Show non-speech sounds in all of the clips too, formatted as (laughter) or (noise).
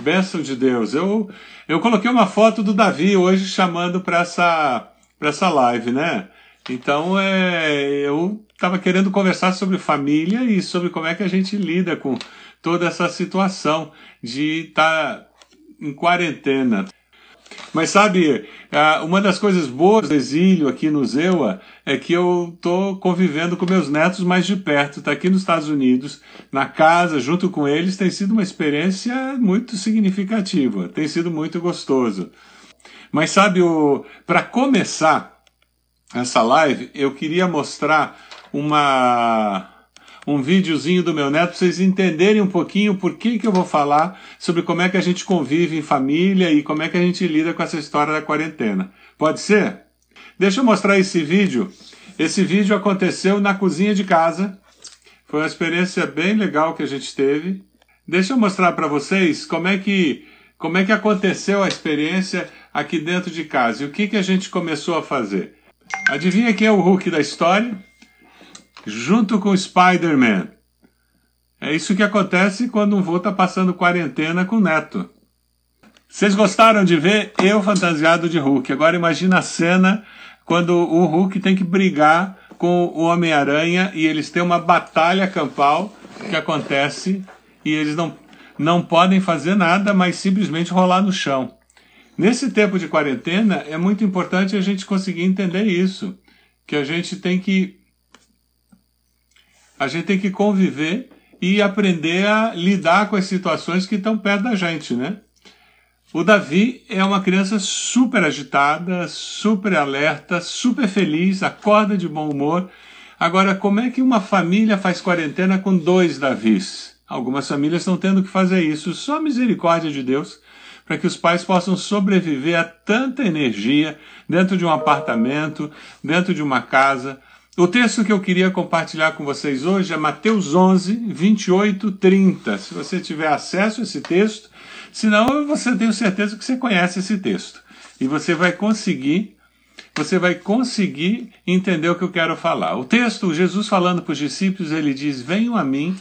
Bênção de Deus. Eu, eu coloquei uma foto do Davi hoje chamando para essa, essa live, né? Então é, eu estava querendo conversar sobre família e sobre como é que a gente lida com toda essa situação de estar tá em quarentena. Mas sabe, uma das coisas boas do exílio aqui no Zewa é que eu estou convivendo com meus netos mais de perto. Está aqui nos Estados Unidos, na casa, junto com eles, tem sido uma experiência muito significativa. Tem sido muito gostoso. Mas sabe, para começar essa live, eu queria mostrar uma um videozinho do meu neto para vocês entenderem um pouquinho por que, que eu vou falar sobre como é que a gente convive em família e como é que a gente lida com essa história da quarentena. Pode ser? Deixa eu mostrar esse vídeo. Esse vídeo aconteceu na cozinha de casa. Foi uma experiência bem legal que a gente teve. Deixa eu mostrar para vocês como é que como é que aconteceu a experiência aqui dentro de casa e o que, que a gente começou a fazer. Adivinha quem é o Hulk da história? Junto com Spider-Man. É isso que acontece quando um vô está passando quarentena com o neto. Vocês gostaram de ver eu fantasiado de Hulk? Agora imagina a cena quando o Hulk tem que brigar com o Homem-Aranha e eles têm uma batalha campal que acontece e eles não, não podem fazer nada, mas simplesmente rolar no chão. Nesse tempo de quarentena é muito importante a gente conseguir entender isso, que a gente tem que a gente tem que conviver e aprender a lidar com as situações que estão perto da gente, né? O Davi é uma criança super agitada, super alerta, super feliz, acorda de bom humor. Agora, como é que uma família faz quarentena com dois Davis? Algumas famílias estão tendo que fazer isso. Só misericórdia de Deus para que os pais possam sobreviver a tanta energia dentro de um apartamento, dentro de uma casa, o texto que eu queria compartilhar com vocês hoje é Mateus 11, 28, 30. Se você tiver acesso a esse texto, senão você tenho certeza que você conhece esse texto. E você vai conseguir, você vai conseguir entender o que eu quero falar. O texto, Jesus falando para os discípulos, ele diz: Venham a mim,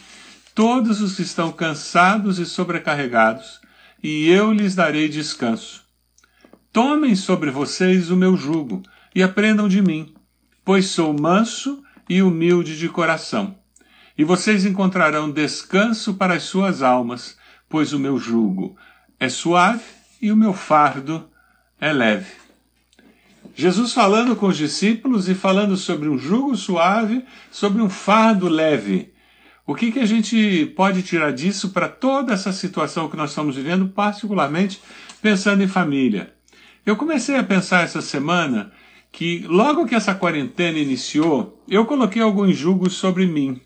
todos os que estão cansados e sobrecarregados, e eu lhes darei descanso. Tomem sobre vocês o meu jugo e aprendam de mim pois sou manso e humilde de coração. E vocês encontrarão descanso para as suas almas, pois o meu jugo é suave e o meu fardo é leve. Jesus falando com os discípulos e falando sobre um jugo suave, sobre um fardo leve. O que, que a gente pode tirar disso para toda essa situação que nós estamos vivendo, particularmente pensando em família? Eu comecei a pensar essa semana que logo que essa quarentena iniciou, eu coloquei alguns julgos sobre mim.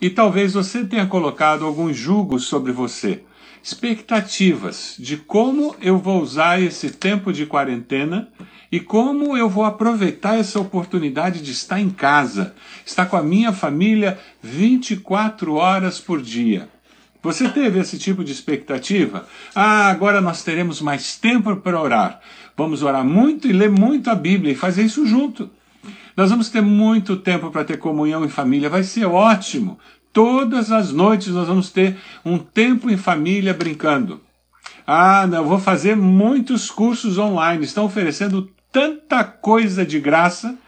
E talvez você tenha colocado alguns julgos sobre você. Expectativas de como eu vou usar esse tempo de quarentena e como eu vou aproveitar essa oportunidade de estar em casa, estar com a minha família 24 horas por dia. Você teve esse tipo de expectativa? Ah, agora nós teremos mais tempo para orar. Vamos orar muito e ler muito a Bíblia e fazer isso junto. Nós vamos ter muito tempo para ter comunhão em família, vai ser ótimo. Todas as noites nós vamos ter um tempo em família brincando. Ah, não, vou fazer muitos cursos online. Estão oferecendo tanta coisa de graça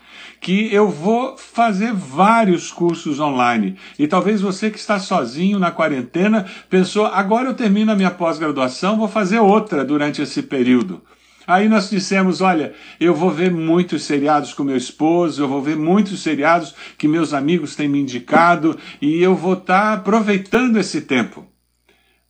que eu vou fazer vários cursos online. E talvez você que está sozinho na quarentena pensou, agora eu termino a minha pós-graduação, vou fazer outra durante esse período. Aí nós dissemos: olha, eu vou ver muitos seriados com meu esposo, eu vou ver muitos seriados que meus amigos têm me indicado e eu vou estar tá aproveitando esse tempo.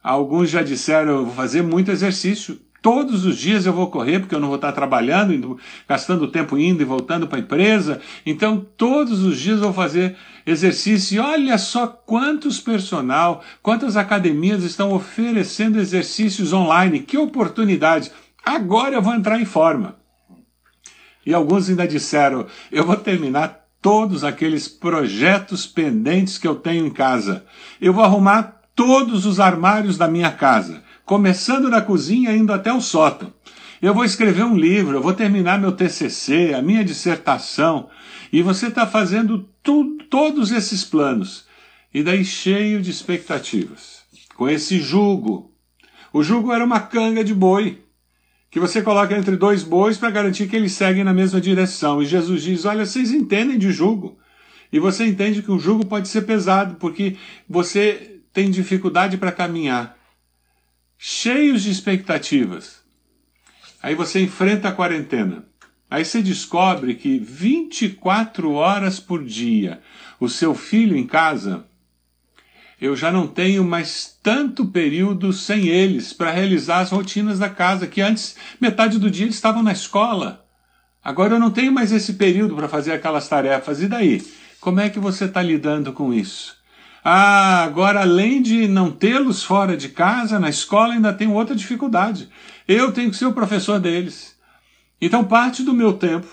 Alguns já disseram: eu vou fazer muito exercício. Todos os dias eu vou correr, porque eu não vou estar trabalhando, gastando tempo indo e voltando para a empresa. Então, todos os dias eu vou fazer exercício. E olha só quantos personal, quantas academias estão oferecendo exercícios online. Que oportunidade! Agora eu vou entrar em forma. E alguns ainda disseram: eu vou terminar todos aqueles projetos pendentes que eu tenho em casa. Eu vou arrumar todos os armários da minha casa começando na cozinha indo até o sótão. Eu vou escrever um livro, eu vou terminar meu TCC, a minha dissertação, e você está fazendo tudo, todos esses planos, e daí cheio de expectativas, com esse jugo. O jugo era uma canga de boi que você coloca entre dois bois para garantir que eles seguem na mesma direção. E Jesus diz: Olha, vocês entendem de jugo. E você entende que o jugo pode ser pesado, porque você tem dificuldade para caminhar. Cheios de expectativas. Aí você enfrenta a quarentena. Aí você descobre que 24 horas por dia o seu filho em casa eu já não tenho mais tanto período sem eles para realizar as rotinas da casa, que antes metade do dia eles estavam na escola. Agora eu não tenho mais esse período para fazer aquelas tarefas. E daí? Como é que você está lidando com isso? Ah, agora além de não tê-los fora de casa, na escola ainda tenho outra dificuldade. Eu tenho que ser o professor deles. Então parte do meu tempo,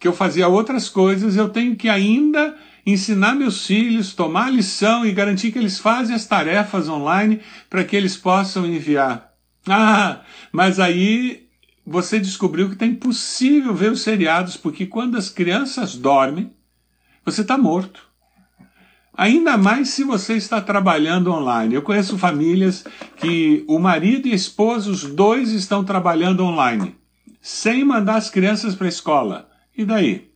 que eu fazia outras coisas, eu tenho que ainda ensinar meus filhos, tomar lição e garantir que eles fazem as tarefas online para que eles possam enviar. Ah, mas aí você descobriu que é impossível ver os seriados, porque quando as crianças dormem, você está morto. Ainda mais se você está trabalhando online. Eu conheço famílias que o marido e a esposa, os dois estão trabalhando online, sem mandar as crianças para a escola. E daí?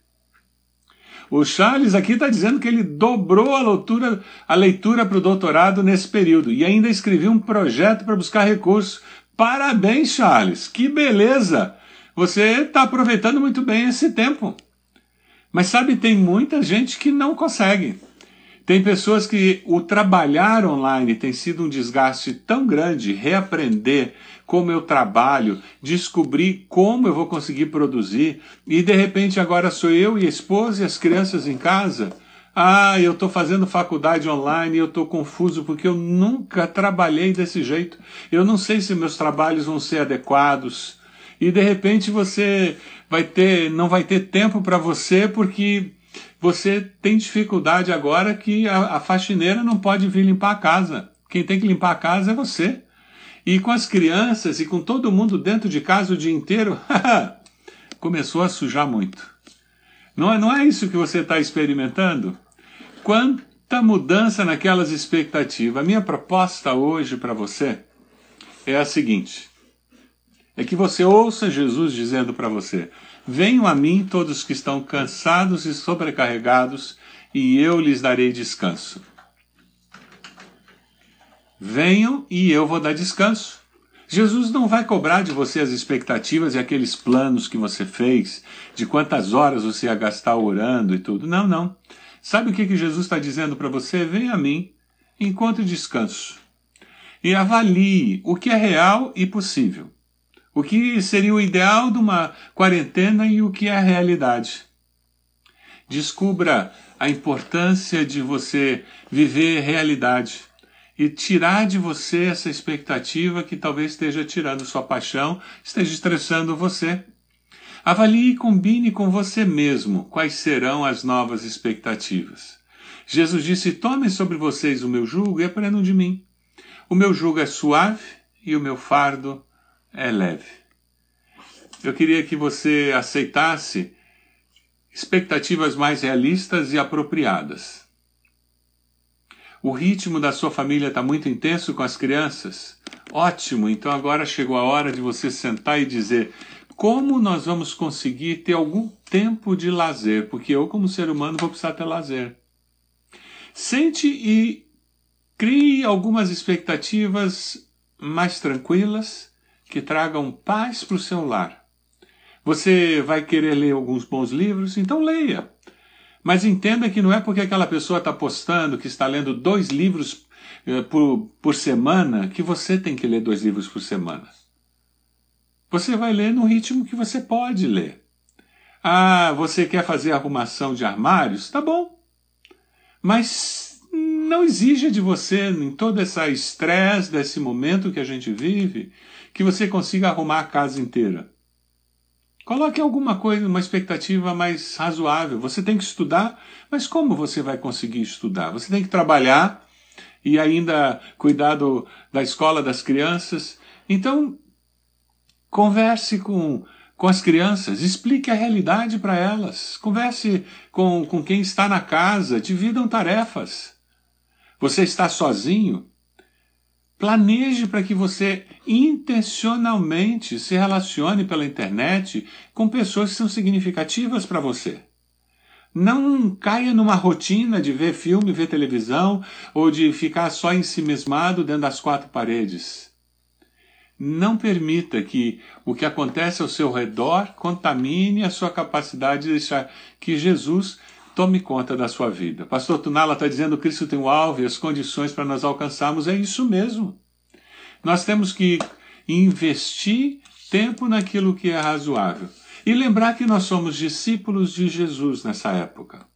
O Charles aqui está dizendo que ele dobrou a leitura, a leitura para o doutorado nesse período e ainda escreveu um projeto para buscar recursos. Parabéns, Charles! Que beleza! Você está aproveitando muito bem esse tempo. Mas sabe, tem muita gente que não consegue. Tem pessoas que o trabalhar online tem sido um desgaste tão grande, reaprender como eu trabalho, descobrir como eu vou conseguir produzir, e de repente agora sou eu e a esposa e as crianças em casa. Ah, eu estou fazendo faculdade online e eu estou confuso porque eu nunca trabalhei desse jeito. Eu não sei se meus trabalhos vão ser adequados. E de repente você vai ter, não vai ter tempo para você porque você tem dificuldade agora que a, a faxineira não pode vir limpar a casa. Quem tem que limpar a casa é você. E com as crianças e com todo mundo dentro de casa o dia inteiro, (laughs) começou a sujar muito. Não é, não é isso que você está experimentando? Quanta mudança naquelas expectativas. A minha proposta hoje para você é a seguinte: é que você ouça Jesus dizendo para você: Venham a mim todos que estão cansados e sobrecarregados, e eu lhes darei descanso. Venham e eu vou dar descanso. Jesus não vai cobrar de você as expectativas e aqueles planos que você fez, de quantas horas você ia gastar orando e tudo. Não, não. Sabe o que, que Jesus está dizendo para você? Venha a mim, encontre descanso. E avalie o que é real e possível. O que seria o ideal de uma quarentena e o que é a realidade. Descubra a importância de você viver realidade e tirar de você essa expectativa que talvez esteja tirando sua paixão, esteja estressando você. Avalie e combine com você mesmo quais serão as novas expectativas. Jesus disse: Tomem sobre vocês o meu jugo e aprendam de mim. O meu jugo é suave e o meu fardo é leve. Eu queria que você aceitasse expectativas mais realistas e apropriadas. O ritmo da sua família está muito intenso com as crianças? Ótimo, então agora chegou a hora de você sentar e dizer: como nós vamos conseguir ter algum tempo de lazer? Porque eu, como ser humano, vou precisar ter lazer. Sente e crie algumas expectativas mais tranquilas que tragam paz para o seu lar. Você vai querer ler alguns bons livros? Então leia. Mas entenda que não é porque aquela pessoa está postando que está lendo dois livros eh, por, por semana que você tem que ler dois livros por semana. Você vai ler no ritmo que você pode ler. Ah, você quer fazer arrumação de armários? Tá bom. Mas não exija de você, em todo esse estresse desse momento que a gente vive, que você consiga arrumar a casa inteira. Coloque alguma coisa, uma expectativa mais razoável. Você tem que estudar, mas como você vai conseguir estudar? Você tem que trabalhar e ainda cuidar do, da escola das crianças. Então, converse com, com as crianças, explique a realidade para elas. Converse com, com quem está na casa, dividam tarefas. Você está sozinho? Planeje para que você intencionalmente se relacione pela internet com pessoas que são significativas para você. Não caia numa rotina de ver filme, ver televisão ou de ficar só ensimismado dentro das quatro paredes. Não permita que o que acontece ao seu redor contamine a sua capacidade de deixar que Jesus tome conta da sua vida. Pastor Tunala está dizendo que Cristo tem o alvo e as condições para nós alcançarmos. É isso mesmo. Nós temos que investir tempo naquilo que é razoável. E lembrar que nós somos discípulos de Jesus nessa época.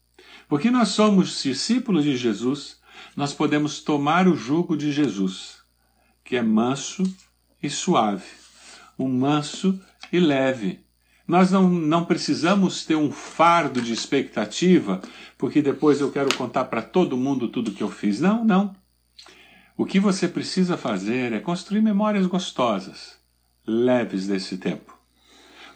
Porque nós somos discípulos de Jesus, nós podemos tomar o jugo de Jesus, que é manso e suave, um manso e leve. Nós não, não precisamos ter um fardo de expectativa, porque depois eu quero contar para todo mundo tudo que eu fiz. Não, não. O que você precisa fazer é construir memórias gostosas, leves desse tempo.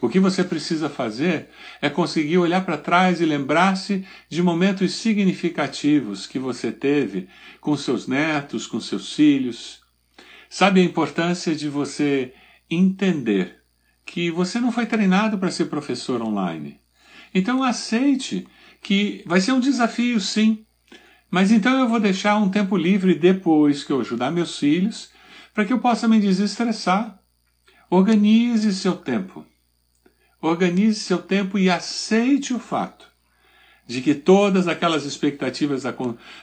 O que você precisa fazer é conseguir olhar para trás e lembrar-se de momentos significativos que você teve com seus netos, com seus filhos. Sabe a importância de você entender que você não foi treinado para ser professor online. Então aceite que vai ser um desafio, sim. Mas então eu vou deixar um tempo livre depois que eu ajudar meus filhos, para que eu possa me desestressar. Organize seu tempo. Organize seu tempo e aceite o fato de que todas aquelas expectativas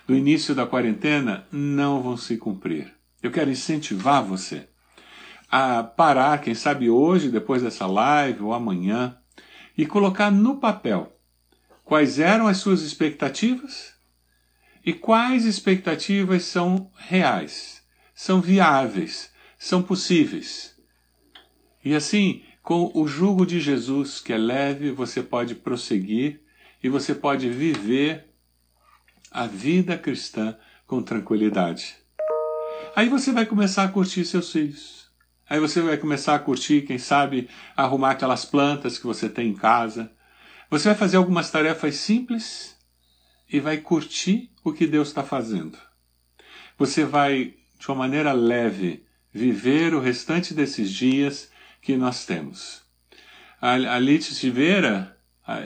do início da quarentena não vão se cumprir. Eu quero incentivar você a parar, quem sabe hoje, depois dessa live ou amanhã, e colocar no papel quais eram as suas expectativas e quais expectativas são reais, são viáveis, são possíveis. E assim, com o jugo de Jesus, que é leve, você pode prosseguir e você pode viver a vida cristã com tranquilidade. Aí você vai começar a curtir seus filhos. Aí você vai começar a curtir, quem sabe, arrumar aquelas plantas que você tem em casa. Você vai fazer algumas tarefas simples e vai curtir o que Deus está fazendo. Você vai, de uma maneira leve, viver o restante desses dias que nós temos. A, a Lite Vieira, a,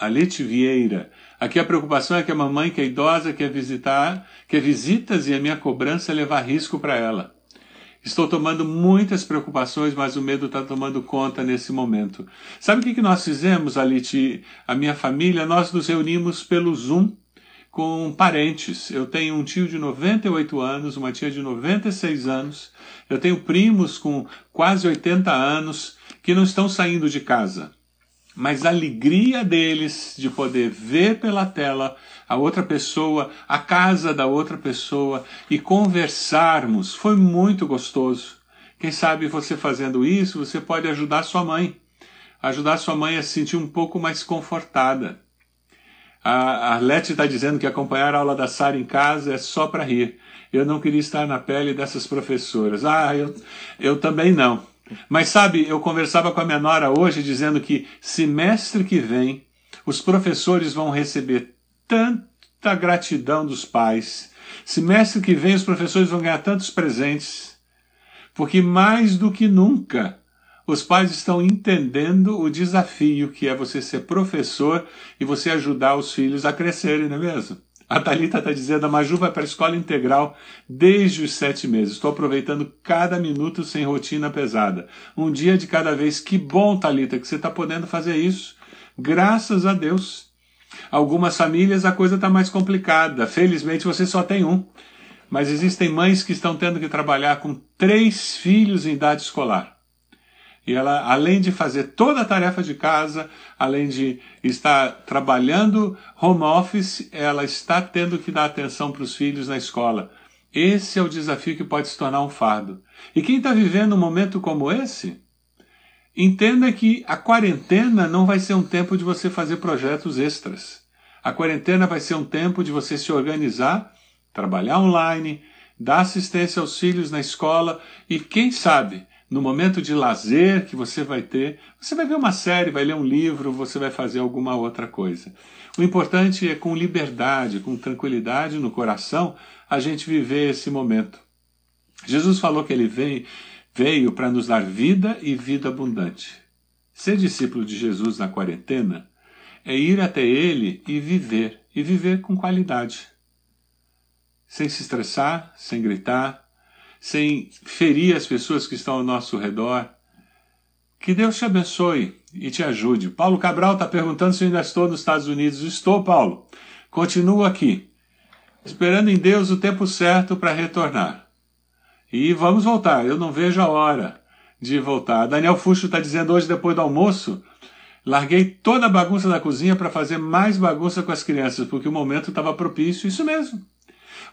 a Lite Vieira, aqui a preocupação é que a mamãe que é idosa quer visitar, quer visitas e a minha cobrança é levar risco para ela. Estou tomando muitas preocupações, mas o medo está tomando conta nesse momento. Sabe o que, que nós fizemos, Alite? A minha família, nós nos reunimos pelo Zoom com parentes. Eu tenho um tio de 98 anos, uma tia de 96 anos, eu tenho primos com quase 80 anos que não estão saindo de casa. Mas a alegria deles de poder ver pela tela a outra pessoa, a casa da outra pessoa e conversarmos foi muito gostoso. Quem sabe você fazendo isso, você pode ajudar sua mãe, ajudar sua mãe a se sentir um pouco mais confortada. A Arlete está dizendo que acompanhar a aula da Sara em casa é só para rir. Eu não queria estar na pele dessas professoras. Ah, eu, eu também não. Mas sabe, eu conversava com a minha nora hoje dizendo que semestre que vem os professores vão receber tanta gratidão dos pais. Semestre que vem os professores vão ganhar tantos presentes. Porque mais do que nunca os pais estão entendendo o desafio que é você ser professor e você ajudar os filhos a crescerem, não é mesmo? A Thalita está dizendo, a Maju vai para a escola integral desde os sete meses. Estou aproveitando cada minuto sem rotina pesada. Um dia de cada vez. Que bom, Thalita, que você está podendo fazer isso. Graças a Deus. Algumas famílias a coisa está mais complicada. Felizmente você só tem um. Mas existem mães que estão tendo que trabalhar com três filhos em idade escolar. E ela, além de fazer toda a tarefa de casa, além de estar trabalhando home office, ela está tendo que dar atenção para os filhos na escola. Esse é o desafio que pode se tornar um fardo. E quem está vivendo um momento como esse, entenda que a quarentena não vai ser um tempo de você fazer projetos extras. A quarentena vai ser um tempo de você se organizar, trabalhar online, dar assistência aos filhos na escola e, quem sabe, no momento de lazer que você vai ter, você vai ver uma série, vai ler um livro, você vai fazer alguma outra coisa. O importante é com liberdade, com tranquilidade no coração, a gente viver esse momento. Jesus falou que ele veio, veio para nos dar vida e vida abundante. Ser discípulo de Jesus na quarentena é ir até ele e viver, e viver com qualidade. Sem se estressar, sem gritar, sem ferir as pessoas que estão ao nosso redor. Que Deus te abençoe e te ajude. Paulo Cabral está perguntando se eu ainda estou nos Estados Unidos. Estou, Paulo. Continuo aqui, esperando em Deus o tempo certo para retornar. E vamos voltar. Eu não vejo a hora de voltar. Daniel Fuxo está dizendo hoje, depois do almoço, larguei toda a bagunça da cozinha para fazer mais bagunça com as crianças, porque o momento estava propício. Isso mesmo.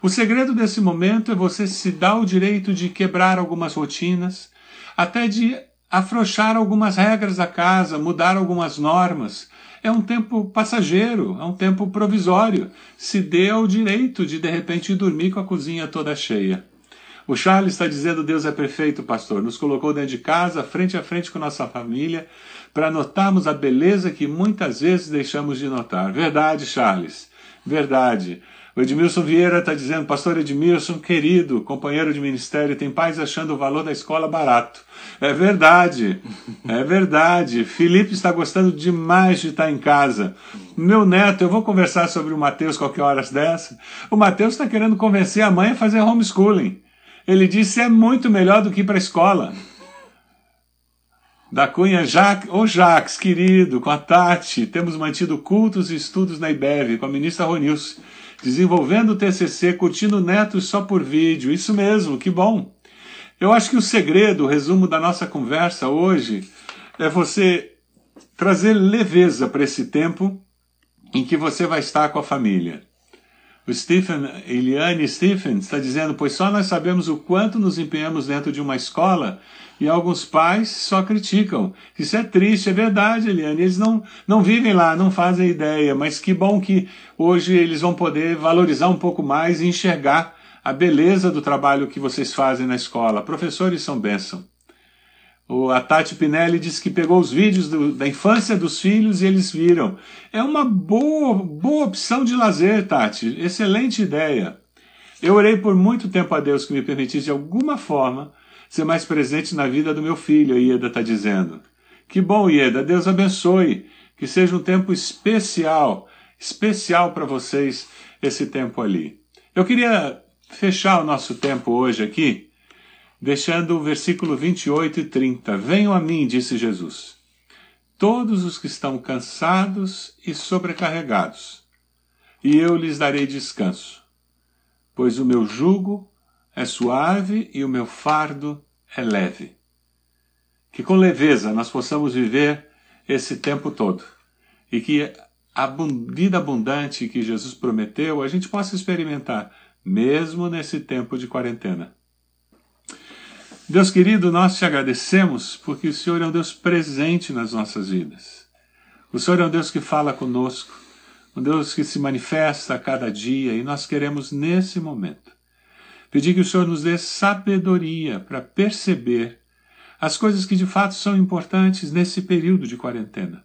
O segredo desse momento é você se dar o direito de quebrar algumas rotinas, até de afrouxar algumas regras da casa, mudar algumas normas. É um tempo passageiro, é um tempo provisório. Se dê o direito de de repente dormir com a cozinha toda cheia. O Charles está dizendo Deus é perfeito, pastor. Nos colocou dentro de casa, frente a frente com nossa família, para notarmos a beleza que muitas vezes deixamos de notar. Verdade, Charles. Verdade. O Edmilson Vieira está dizendo, pastor Edmilson, querido, companheiro de ministério, tem pais achando o valor da escola barato. É verdade, é verdade. Felipe está gostando demais de estar em casa. Meu neto, eu vou conversar sobre o Mateus qualquer horas dessa. O Mateus está querendo convencer a mãe a fazer homeschooling. Ele disse é muito melhor do que ir para a escola. Da Cunha, Jacques, ô Jacques, querido, com a Tati, temos mantido cultos e estudos na IBEV, com a ministra Ronilson desenvolvendo o TCC, curtindo netos só por vídeo. Isso mesmo, que bom. Eu acho que o segredo, o resumo da nossa conversa hoje, é você trazer leveza para esse tempo em que você vai estar com a família. O Stephen, Eliane Stephen está dizendo, pois só nós sabemos o quanto nos empenhamos dentro de uma escola e alguns pais só criticam. Isso é triste, é verdade, Eliane. Eles não, não vivem lá, não fazem ideia, mas que bom que hoje eles vão poder valorizar um pouco mais e enxergar a beleza do trabalho que vocês fazem na escola. Professores são bênção. O, a Tati Pinelli disse que pegou os vídeos do, da infância dos filhos e eles viram. É uma boa, boa opção de lazer, Tati. Excelente ideia. Eu orei por muito tempo a Deus que me permitisse, de alguma forma, ser mais presente na vida do meu filho, a Ieda está dizendo. Que bom, Ieda, Deus abençoe, que seja um tempo especial, especial para vocês esse tempo ali. Eu queria fechar o nosso tempo hoje aqui, deixando o versículo 28 e 30. Venham a mim, disse Jesus, todos os que estão cansados e sobrecarregados, e eu lhes darei descanso, pois o meu jugo é suave e o meu fardo é leve. Que com leveza nós possamos viver esse tempo todo e que a vida abundante que Jesus prometeu a gente possa experimentar, mesmo nesse tempo de quarentena. Deus querido, nós te agradecemos porque o Senhor é um Deus presente nas nossas vidas. O Senhor é um Deus que fala conosco, um Deus que se manifesta a cada dia e nós queremos nesse momento Pedir que o Senhor nos dê sabedoria para perceber as coisas que de fato são importantes nesse período de quarentena.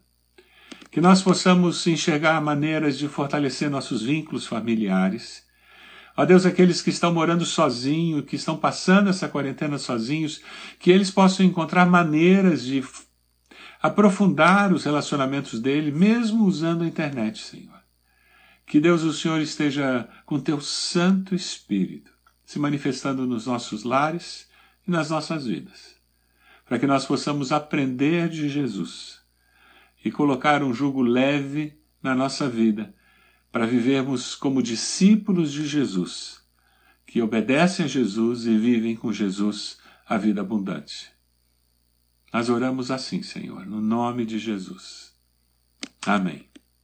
Que nós possamos enxergar maneiras de fortalecer nossos vínculos familiares. Ó Deus, aqueles que estão morando sozinhos, que estão passando essa quarentena sozinhos, que eles possam encontrar maneiras de aprofundar os relacionamentos dele, mesmo usando a internet, Senhor. Que Deus, o Senhor, esteja com teu Santo Espírito se manifestando nos nossos lares e nas nossas vidas, para que nós possamos aprender de Jesus e colocar um jugo leve na nossa vida, para vivermos como discípulos de Jesus, que obedecem a Jesus e vivem com Jesus a vida abundante. Nós oramos assim, Senhor, no nome de Jesus. Amém.